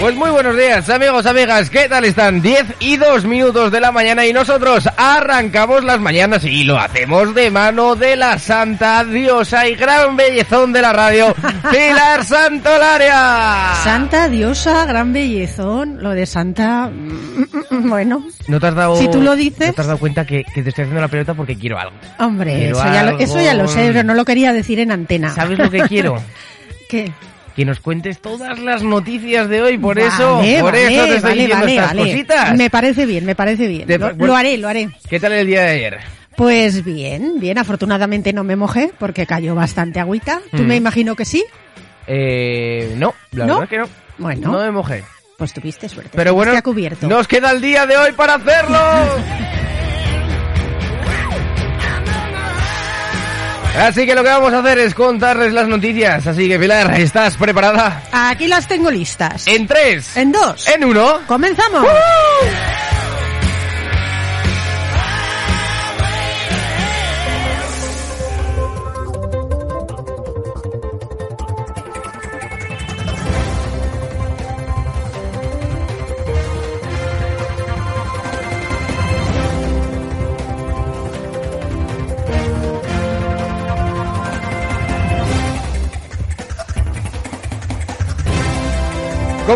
Pues muy buenos días amigos, amigas, ¿qué tal están? 10 y 2 minutos de la mañana y nosotros arrancamos las mañanas y lo hacemos de mano de la santa diosa y gran bellezón de la radio, Pilar Santolaria. Santa diosa, gran bellezón, lo de santa, mm, bueno, ¿No te has dado, Si tú lo dices. ¿No te has dado cuenta que, que te estoy haciendo la pelota porque quiero algo? hombre, Quiero eso ya, lo, eso ya lo sé, pero no lo quería decir en antena. ¿Sabes lo que quiero? ¿Qué? Que nos cuentes todas las noticias de hoy, por Vale, eso, por vale, eso te estoy vale, diciendo estas cositas. Me parece bien, me parece bien. Lo, bueno. lo haré, lo haré. ¿Qué tal el día de ayer? Pues bien, bien, afortunadamente no me mojé porque cayó bastante agüita. ¿Tú Mm. me imagino que sí? Eh, no, la ¿No? verdad que no. Bueno. No me mojé. Pues tuviste suerte. Pero bueno, cubierto. nos queda el día de hoy para hacerlo. Así que lo que vamos a hacer es contarles las noticias. Así que Pilar, ¿estás preparada? Aquí las tengo listas. En tres, En dos. en uno. ¡Comenzamos!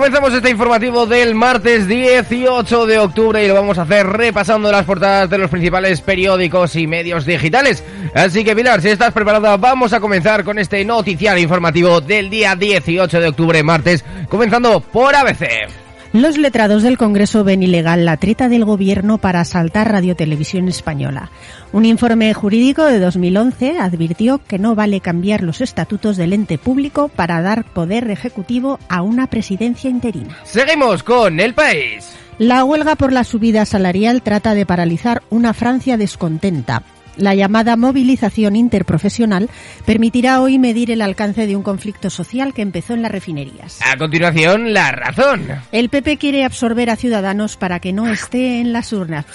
Comenzamos este informativo del martes 18 de octubre y lo vamos a hacer repasando las portadas de los principales periódicos y medios digitales. Así que Pilar, si estás preparada, vamos a comenzar con este noticiario informativo del día 18 de octubre, martes, comenzando por ABC. Los letrados del Congreso ven ilegal la treta del gobierno para asaltar Radio Televisión Española. Un informe jurídico de 2011 advirtió que no vale cambiar los estatutos del ente público para dar poder ejecutivo a una presidencia interina. Seguimos con el país. La huelga por la subida salarial trata de paralizar una Francia descontenta. La llamada movilización interprofesional permitirá hoy medir el alcance de un conflicto social que empezó en las refinerías. A continuación, la razón. El PP quiere absorber a Ciudadanos para que no esté en las urnas.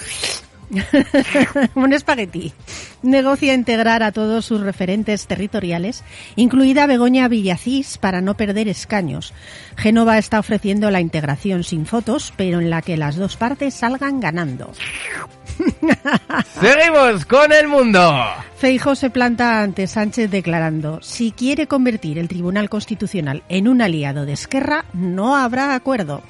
Un espagueti. Negocia integrar a todos sus referentes territoriales, incluida Begoña Villacís, para no perder escaños. Génova está ofreciendo la integración sin fotos, pero en la que las dos partes salgan ganando. Seguimos con el mundo. Feijo se planta ante Sánchez declarando, si quiere convertir el Tribunal Constitucional en un aliado de Esquerra, no habrá acuerdo.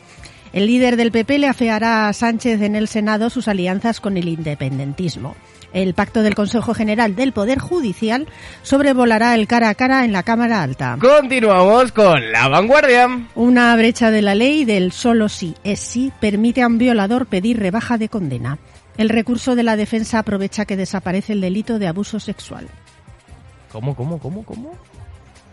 El líder del PP le afeará a Sánchez en el Senado sus alianzas con el independentismo. El pacto del Consejo General del Poder Judicial sobrevolará el cara a cara en la Cámara Alta. Continuamos con la vanguardia. Una brecha de la ley del solo sí es sí permite a un violador pedir rebaja de condena. El recurso de la defensa aprovecha que desaparece el delito de abuso sexual. ¿Cómo, cómo, cómo, cómo?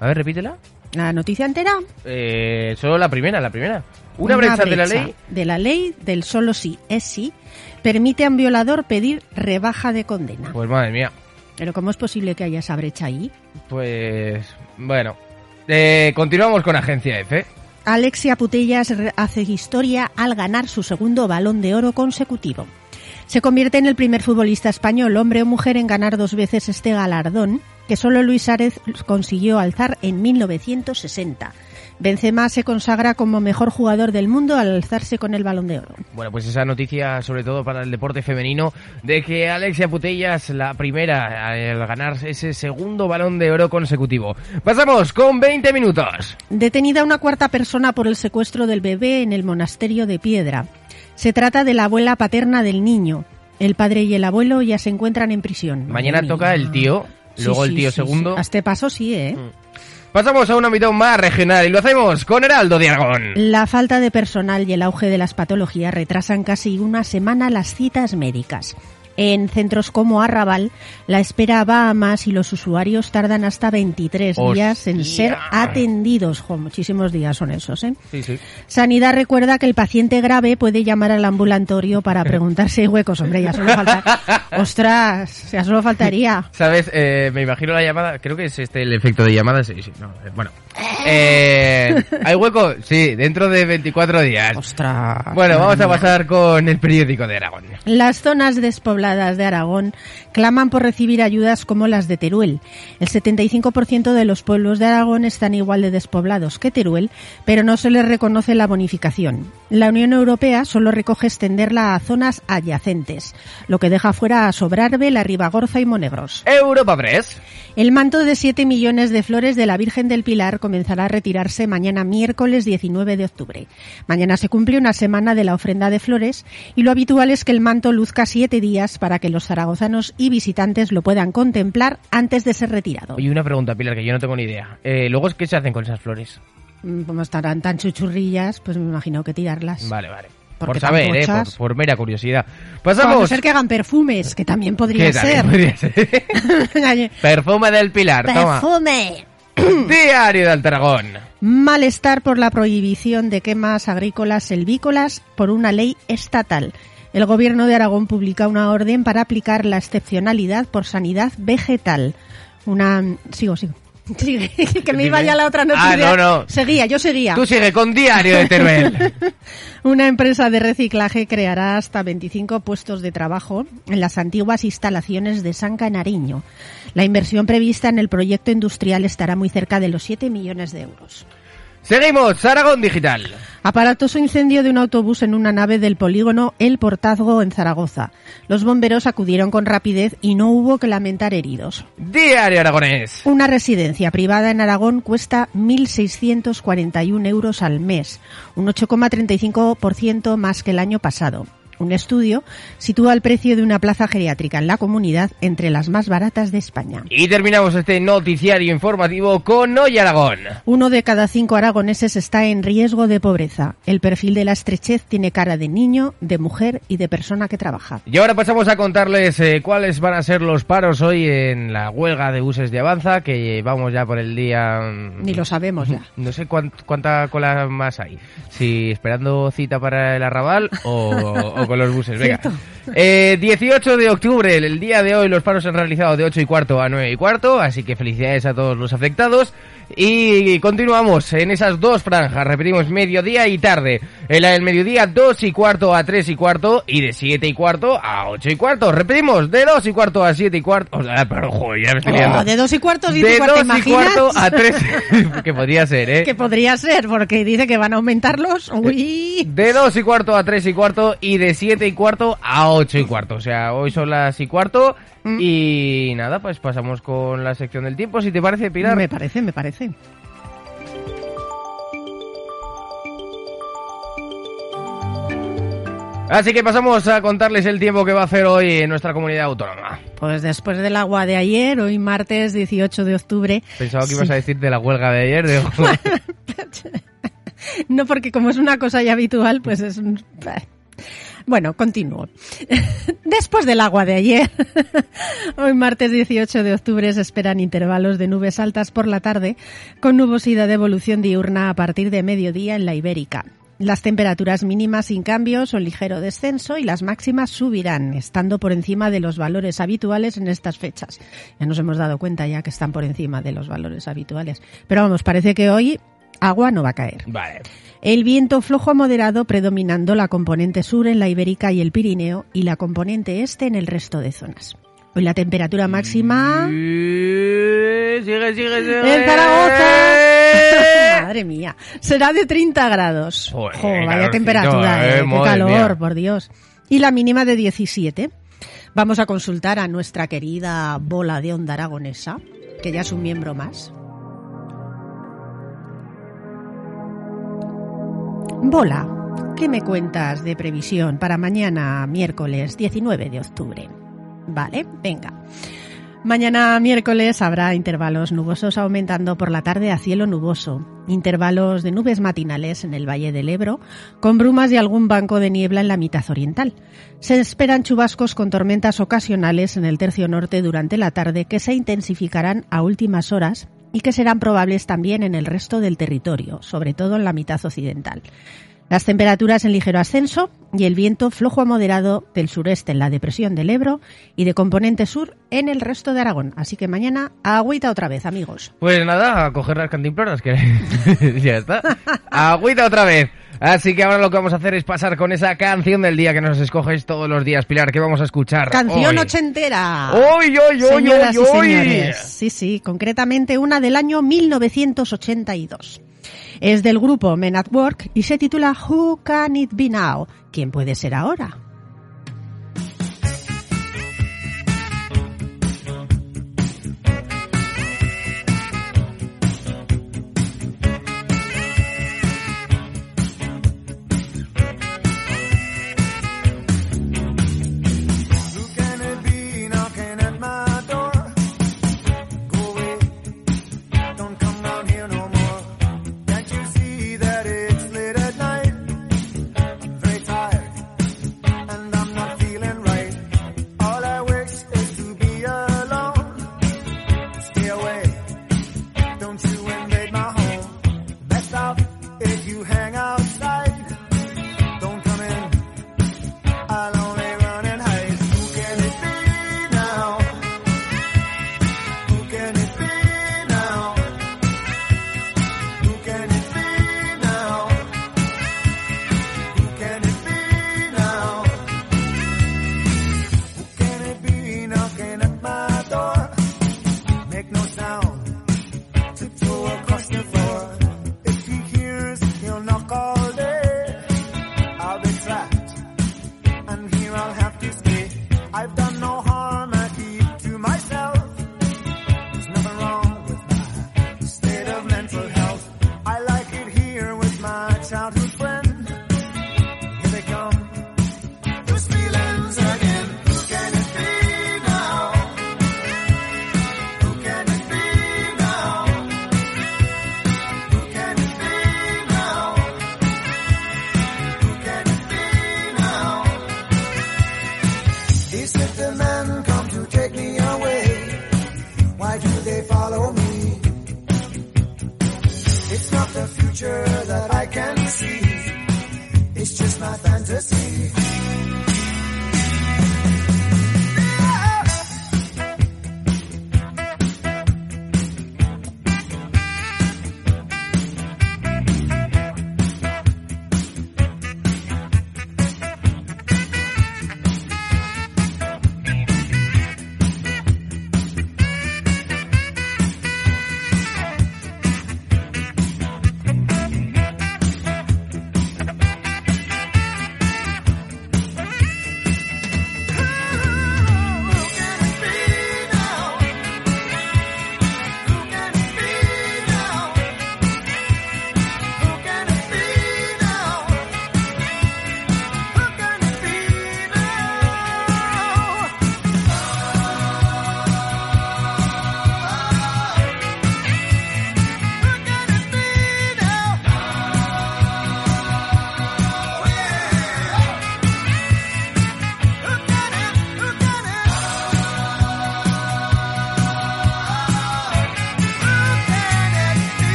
A ver, repítela. La noticia entera. Eh, solo la primera, la primera. Una, brecha, de la ley. de la ley del solo sí es sí permite a un violador pedir rebaja de condena. Pues madre mía. Pero ¿cómo es posible que haya esa brecha ahí? Pues bueno. Eh, continuamos con Agencia F. Alexia Putellas hace historia al ganar su segundo balón de oro consecutivo. Se convierte en el primer futbolista español, hombre o mujer, en ganar dos veces este galardón, que solo Luis Suárez consiguió alzar en 1960. Benzema se consagra como mejor jugador del mundo al alzarse con el balón de oro. Bueno, pues esa noticia, sobre todo para el deporte femenino, de que Alexia Putellas, la primera al ganar ese segundo balón de oro consecutivo. Pasamos con 20 minutos. Detenida una cuarta persona por el secuestro del bebé en el monasterio de Piedra. Se trata de la abuela paterna del niño. El padre y el abuelo ya se encuentran en prisión. Mañana toca el tío, Sí, luego el sí, tío sí, segundo. sí. A este paso sí, ¿eh? Pasamos a un ámbito más regional y lo hacemos con Heraldo de Aragón. La falta de personal y el auge de las patologías retrasan casi una semana las citas médicas. En centros como Arrabal, la espera va a más y los usuarios tardan hasta 23 días en ser atendidos. Jo, muchísimos días son esos, ¿eh? Sí, sí. Sanidad recuerda que el paciente grave puede llamar al ambulatorio para preguntar si hay huecos. Hombre, ya solo falta... ¡Ostras! Ya solo faltaría. ¿Sabes? Eh, me imagino la llamada, creo que es este el efecto de llamada. Sí, sí, no, eh, bueno. Eh, ¿Hay hueco? Sí, dentro de 24 días. Ostras. Bueno, vamos a pasar con el periódico de Aragón. Las zonas despobladas de Aragón claman por recibir ayudas como las de Teruel. El 75% de los pueblos de Aragón están igual de despoblados que Teruel, pero no se les reconoce la bonificación. La Unión Europea solo recoge extenderla a zonas adyacentes, lo que deja fuera a Sobrarbe, La Ribagorza y Monegros. Europa Press. El manto de 7 millones de flores de la Virgen del Pilar comenzará a retirarse mañana miércoles 19 de octubre. Mañana se cumple una semana de la ofrenda de flores y lo habitual es que el manto luzca siete días para que los zaragozanos y visitantes lo puedan contemplar antes de ser retirado. Y una pregunta, Pilar, que yo no tengo ni idea. Eh, Luego, ¿qué se hacen con esas flores? Mm, Como estarán tan chuchurrillas, pues me imagino que tirarlas. Vale, vale. Porque por saber, eh, por, mera curiosidad. Pasamos. ser que hagan perfumes, que también podría ¿Qué ser. tal? Podría ser. Perfume del Pilar, toma. Perfume. Diario de Altaragón. Malestar por la prohibición de quemas agrícolas selvícolas por una ley estatal. El gobierno de Aragón publica una orden para aplicar la excepcionalidad por sanidad vegetal. Una sigo, sigo. Que me iba ya la otra noticia. Ah, no, no. Seguía, yo seguía. Tú sigue con Diario de Teruel. Una empresa de reciclaje creará hasta 25 puestos de trabajo en las antiguas instalaciones de San Canariño. La inversión prevista en el proyecto industrial estará muy cerca de los 7 millones de euros. Seguimos, Aragón Digital. Aparatoso incendio de un autobús en una nave del polígono El Portazgo en Zaragoza. Los bomberos acudieron con rapidez y no hubo que lamentar heridos. Diario Aragonés. Una residencia privada en Aragón cuesta 1.641 euros al mes, un 8,35% más que el año pasado. Un estudio sitúa el precio de una plaza geriátrica en la comunidad entre las más baratas de España. Y terminamos este noticiario informativo con Hoy Aragón. Uno de cada cinco aragoneses está en riesgo de pobreza. El perfil de la estrechez tiene cara de niño, de mujer y de persona que trabaja. Y ahora pasamos a contarles eh, cuáles van a ser los paros hoy en la huelga de buses de Avanza, que vamos ya por el día... mm, Ni lo sabemos ya. No sé cuán- cuánta cola más hay. Si esperando cita para el arrabal o, con los buses. Venga. Cierto. Eh, 18 de octubre, el día de hoy, los paros se han realizado de 8 y cuarto a 9 y cuarto, así que felicidades a todos los afectados. Y continuamos en esas dos franjas, repetimos mediodía y tarde. En la del mediodía 2 y cuarto a 3 y cuarto y de 7 y cuarto a 8 y cuarto. Repetimos, de 2 y cuarto a 7 y cuarto. O sea, pero joder, ya me estoy liando. Oh, de dos y cuarto y de cuarto, 2 y cuarto a 3. que podría ser, ¿eh? Que podría ser, porque dice que van a aumentarlos. Uy. De 2 y cuarto a 3 y cuarto y de 7 y cuarto a 8 y cuarto. O sea, hoy son las y cuarto. Mm. Y nada, pues pasamos con la sección del tiempo, si te parece, Pilar. Me parece, me parece. Así que pasamos a contarles el tiempo que va a hacer hoy en nuestra comunidad autónoma. Pues después del agua de ayer, hoy martes 18 de octubre. Pensaba que ibas a decir de la huelga de ayer. digo, No, porque como es una cosa ya habitual, pues es un... Bueno, continúo. Después del agua de ayer, hoy martes 18 de octubre se esperan intervalos de nubes altas por la tarde, con nubosidad de evolución diurna a partir de mediodía en la Ibérica. Las temperaturas mínimas sin cambios o ligero descenso y las máximas subirán, estando por encima de los valores habituales en estas fechas. Ya nos hemos dado cuenta ya que están por encima de los valores habituales. Pero vamos, parece que hoy agua no va a caer. Vale. El viento flojo a moderado predominando la componente sur en la Ibérica y el Pirineo y la componente este en el resto de zonas. Hoy la temperatura máxima Y- Sigue, sigue, sigue. en Zaragoza, madre mía, será de 30 grados. Joder, Jo, vaya calorcito, temperatura, eh, eh, qué calor, mía. por Dios. Y la mínima de 17. Vamos a consultar a nuestra querida bola de onda aragonesa, que ya es un miembro más. Bola, ¿qué me cuentas de previsión para mañana miércoles 19 de octubre? Vale, venga. Mañana miércoles habrá intervalos nubosos aumentando por la tarde a cielo nuboso, intervalos de nubes matinales en el Valle del Ebro, con brumas y algún banco de niebla en la mitad oriental. Se esperan chubascos con tormentas ocasionales en el tercio norte durante la tarde que se intensificarán a últimas horas y que serán probables también en el resto del territorio, sobre todo en la mitad occidental. Las temperaturas en ligero ascenso y el viento flojo a moderado del sureste en la depresión del Ebro y de componente sur en el resto de Aragón. Así que mañana agüita otra vez, amigos. Pues nada, a coger las cantimploras, que ya está. Agüita otra vez. Así que ahora lo que vamos a hacer es pasar con esa canción del día que nos escoges todos los días, Pilar, que vamos a escuchar. Canción hoy? ochentera. ¡Uy, uy, uy, Señoras y señores. Sí, sí, concretamente una del año 1982. Es del grupo Men at Work y se titula Who Can It Be Now? ¿Quién puede ser ahora?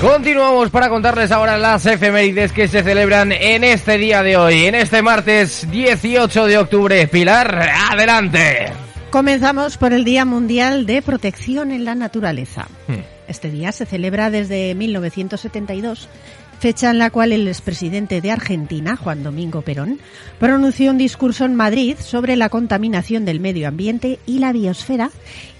Continuamos para contarles ahora las efemérides que se celebran en este día de hoy, en este martes 18 de octubre. Pilar, adelante. Comenzamos por el Día Mundial de Protección en la Naturaleza. Hmm. Este día se celebra desde 1972 fecha en la cual el expresidente de Argentina, Juan Domingo Perón, pronunció un discurso en Madrid sobre la contaminación del medio ambiente y la biosfera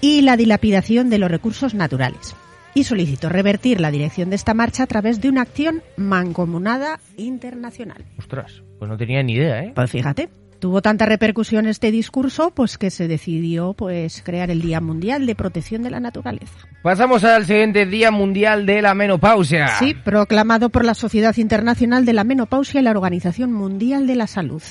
y la dilapidación de los recursos naturales. Y solicitó revertir la dirección de esta marcha a través de una acción mancomunada internacional. Ostras, pues no tenía ni idea, ¿eh? Pues fíjate, tuvo tanta repercusión este discurso, pues que se decidió pues crear el Día Mundial de Protección de la Naturaleza. Pasamos al siguiente Día Mundial de la Menopausia. Sí, proclamado por la Sociedad Internacional de la Menopausia y la Organización Mundial de la Salud.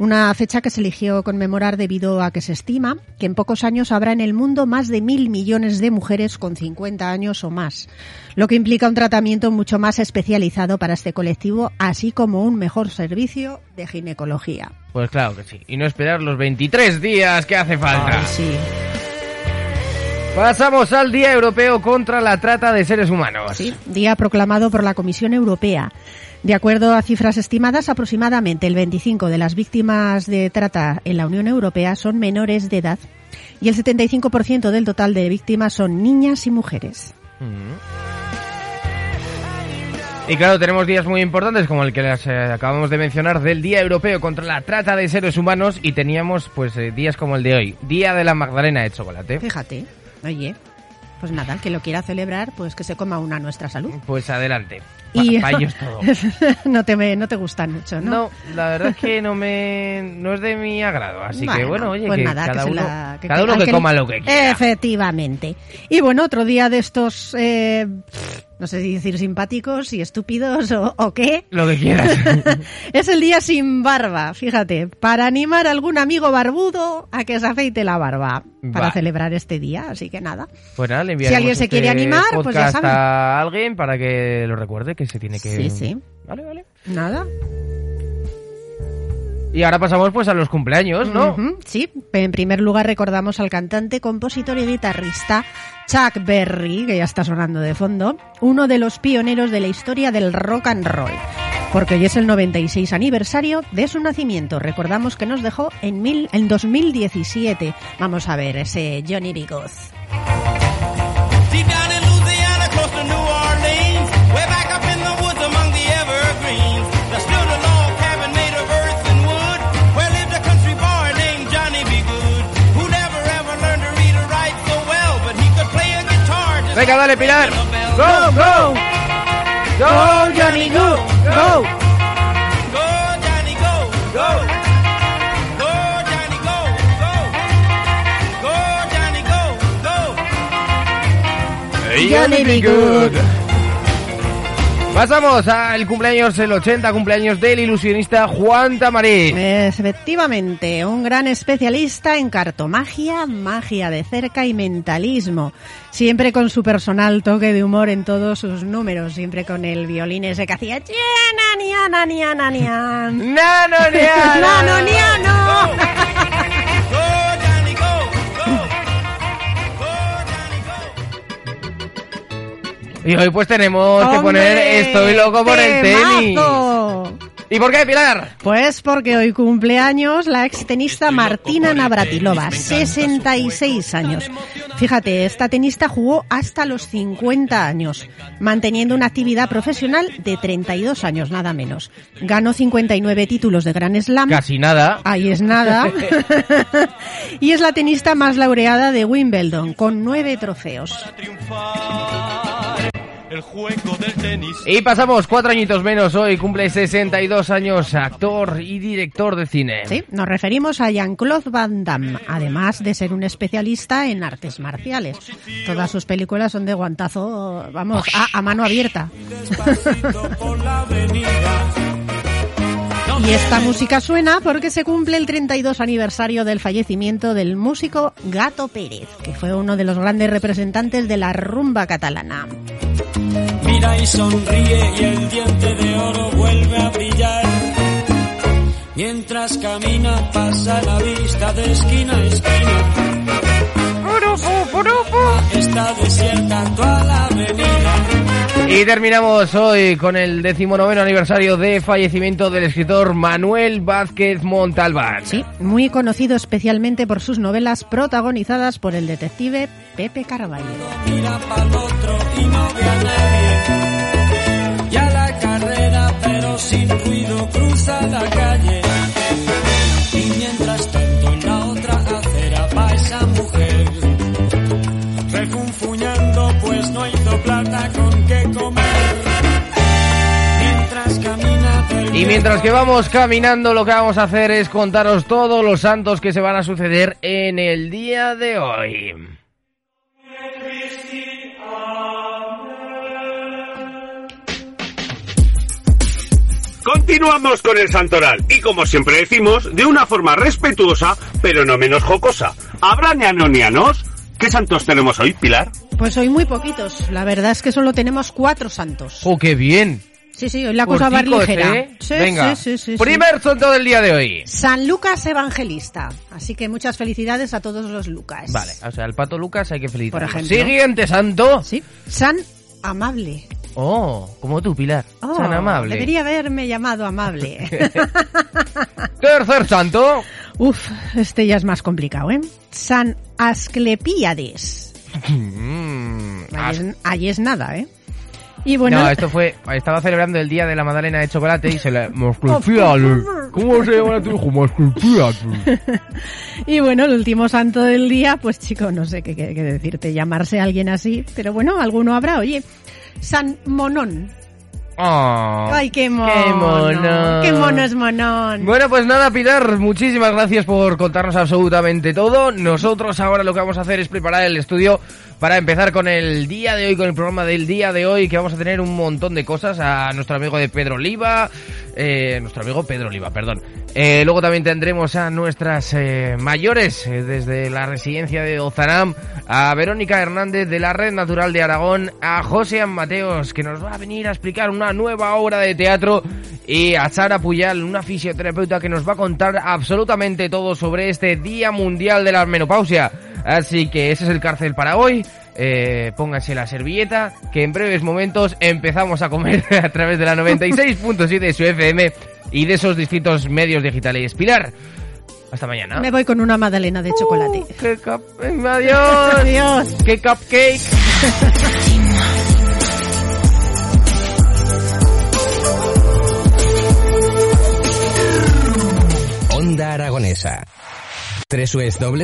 Una fecha que se eligió conmemorar debido a que se estima que en pocos años habrá en el mundo más de mil millones de mujeres con 50 años o más, lo que implica un tratamiento mucho más especializado para este colectivo, así como un mejor servicio de ginecología. Pues claro que sí. Y no esperar los 23 días que hace falta. Sí. Pasamos al Día Europeo contra la Trata de Seres Humanos. Sí, día proclamado por la Comisión Europea. De acuerdo a cifras estimadas, aproximadamente el 25 de las víctimas de trata en la Unión Europea son menores de edad y el 75% del total de víctimas son niñas y mujeres. Y claro, tenemos días muy importantes como el que les eh, acabamos de mencionar del Día Europeo contra la Trata de Seres Humanos y teníamos pues eh, días como el de hoy, Día de la Magdalena de Chocolate. Fíjate, oye, pues nada, el que lo quiera celebrar, pues que se coma una a nuestra salud. Pues adelante. Y Pa- pa' ellos todo. no te me- no te gustan mucho, ¿no? No, la verdad es que no me no es de mi agrado, así que bueno, oye, pues que nada, cada que uno, la- que- cada uno que coma lo que quiera. Efectivamente. Y bueno, otro día de estos, eh, no sé si decir simpáticos y estúpidos o, o qué. Lo que quieras. es el día sin barba, fíjate, para animar a algún amigo barbudo a que se afeite la barba para Va. celebrar este día, así que nada. Pues le Si alguien se este quiere animar, pues ya saben. a alguien para que lo recuerde que se tiene que Sí, sí. Vale, vale. Nada. Y ahora pasamos pues a los cumpleaños, ¿no? Ujú, sí, en primer lugar recordamos al cantante, compositor y guitarrista Chuck Berry, que ya está sonando de fondo, uno de los pioneros de la historia del rock and roll. Porque hoy es el 96 aniversario de su nacimiento. Recordamos que nos dejó en, mil, en 2017. Vamos a ver ese Johnny B. Venga, dale, Pilar. Go, go. Go, Johnny, go. Go. Go, Johnny, go, go. Go, Johnny, go, go. Go, Johnny, go, go. Johnny B. Good. Pasamos al cumpleaños, el 80 cumpleaños del ilusionista Juan Tamarí. Efectivamente, un gran especialista en cartomagia, magia de cerca y mentalismo. Siempre con su personal toque de humor en todos sus números, siempre con el violín ese que hacía. ¡Nano, niano! ¡Nano, niano! Y hoy pues tenemos que poner. Estoy loco por el tenis. ¿Y por qué, Pilar? Pues porque hoy cumple años la extenista Martina Navratilova, 66 años. Fíjate, esta tenista jugó hasta los 50 años, manteniendo una actividad profesional de 32 años, nada menos. Ganó 59 títulos de Grand Slam. Casi nada. Ahí es nada. y es la tenista más laureada de Wimbledon, con nueve trofeos. El juego del tenis. Y pasamos cuatro añitos menos hoy, cumple 62 años, actor y director de cine. Sí, nos referimos a Jean-Claude Van Damme, además de ser un especialista en artes marciales. Todas sus películas son de guantazo, vamos, a, a mano abierta. Y esta música suena porque se cumple el 32 aniversario del fallecimiento del músico Gato Pérez, que fue uno de los grandes representantes de la rumba catalana. Mira y sonríe y el diente de oro vuelve a brillar. Mientras camina pasa la vista de esquina a esquina. Está desierta toda la avenida. Y terminamos hoy con el decimonoveno aniversario de fallecimiento del escritor Manuel Vázquez Montalbán. Sí, muy conocido especialmente por sus novelas protagonizadas por el detective Pepe Carvalho. Mira pa'l otro y no ve a nadie. Ya la carrera sin ruido cruza la calle. Plata con qué comer. Mientras camina del Y mientras que vamos caminando, lo que vamos a hacer es contaros todos los santos que se van a suceder en el día de hoy. Continuamos con el santoral y como siempre decimos, de una forma respetuosa, pero no menos jocosa. ¿Habrá ñanonianos? ¿Qué santos tenemos hoy, Pilar? Pues hoy muy poquitos. La verdad es que solo tenemos cuatro santos. ¡Oh, qué bien! Sí, sí, hoy la cosa va Corticos, ligera. ¿eh? Sí, Venga, sí, sí, primer santo del día de hoy. San Lucas Evangelista. Así que muchas felicidades a todos los Lucas. Vale, o sea, el pato Lucas hay que. Por ejemplo. Siguiente santo. Sí. San Amable. Oh, como tú, Pilar. Oh, San amable. Debería haberme llamado Amable. Tercer santo. Uf, este ya es más complicado, ¿eh? San Asclepíades. Mm, Ahí es, nada, ¿eh? Y bueno, No, esto fue. Estaba celebrando el día de la magdalena de chocolate y se le. Masculpiale. ¿Cómo se llama tu hijo? Y bueno, el último santo del día, pues chico, no sé qué, qué- qué decirte, llamarse a alguien así, pero bueno, alguno habrá, oye. San Monón. Oh, Ay, qué mono. Qué mono. Qué mono es Monón. Bueno, pues nada, Pilar, muchísimas gracias por contarnos absolutamente todo. Nosotros ahora lo que vamos a hacer es preparar el estudio para empezar con el día de hoy, con el programa del día de hoy, que vamos a tener un montón de cosas a nuestro amigo de Pedro Oliva, eh, nuestro amigo Pedro Oliva, perdón. Eh, luego también tendremos a nuestras eh, mayores eh, desde la residencia de Ozanam, a Verónica Hernández de la Red Natural de Aragón, a José Mateos, que nos va a venir a explicar una nueva obra de teatro, y a Sara Puyal, una fisioterapeuta que nos va a contar absolutamente todo sobre este Día Mundial de la Menopausia. Así que ese es el cárcel para hoy. Eh, pónganse la servilleta, que en breves momentos empezamos a comer a través de la 96.7 de su FM y de esos distintos medios digitales. Pilar, hasta mañana. Me voy con una magdalena de chocolate. ¡Qué cap... eh, ¡Adiós! Adiós. ¡Qué cupcake! Onda Aragonesa. Tres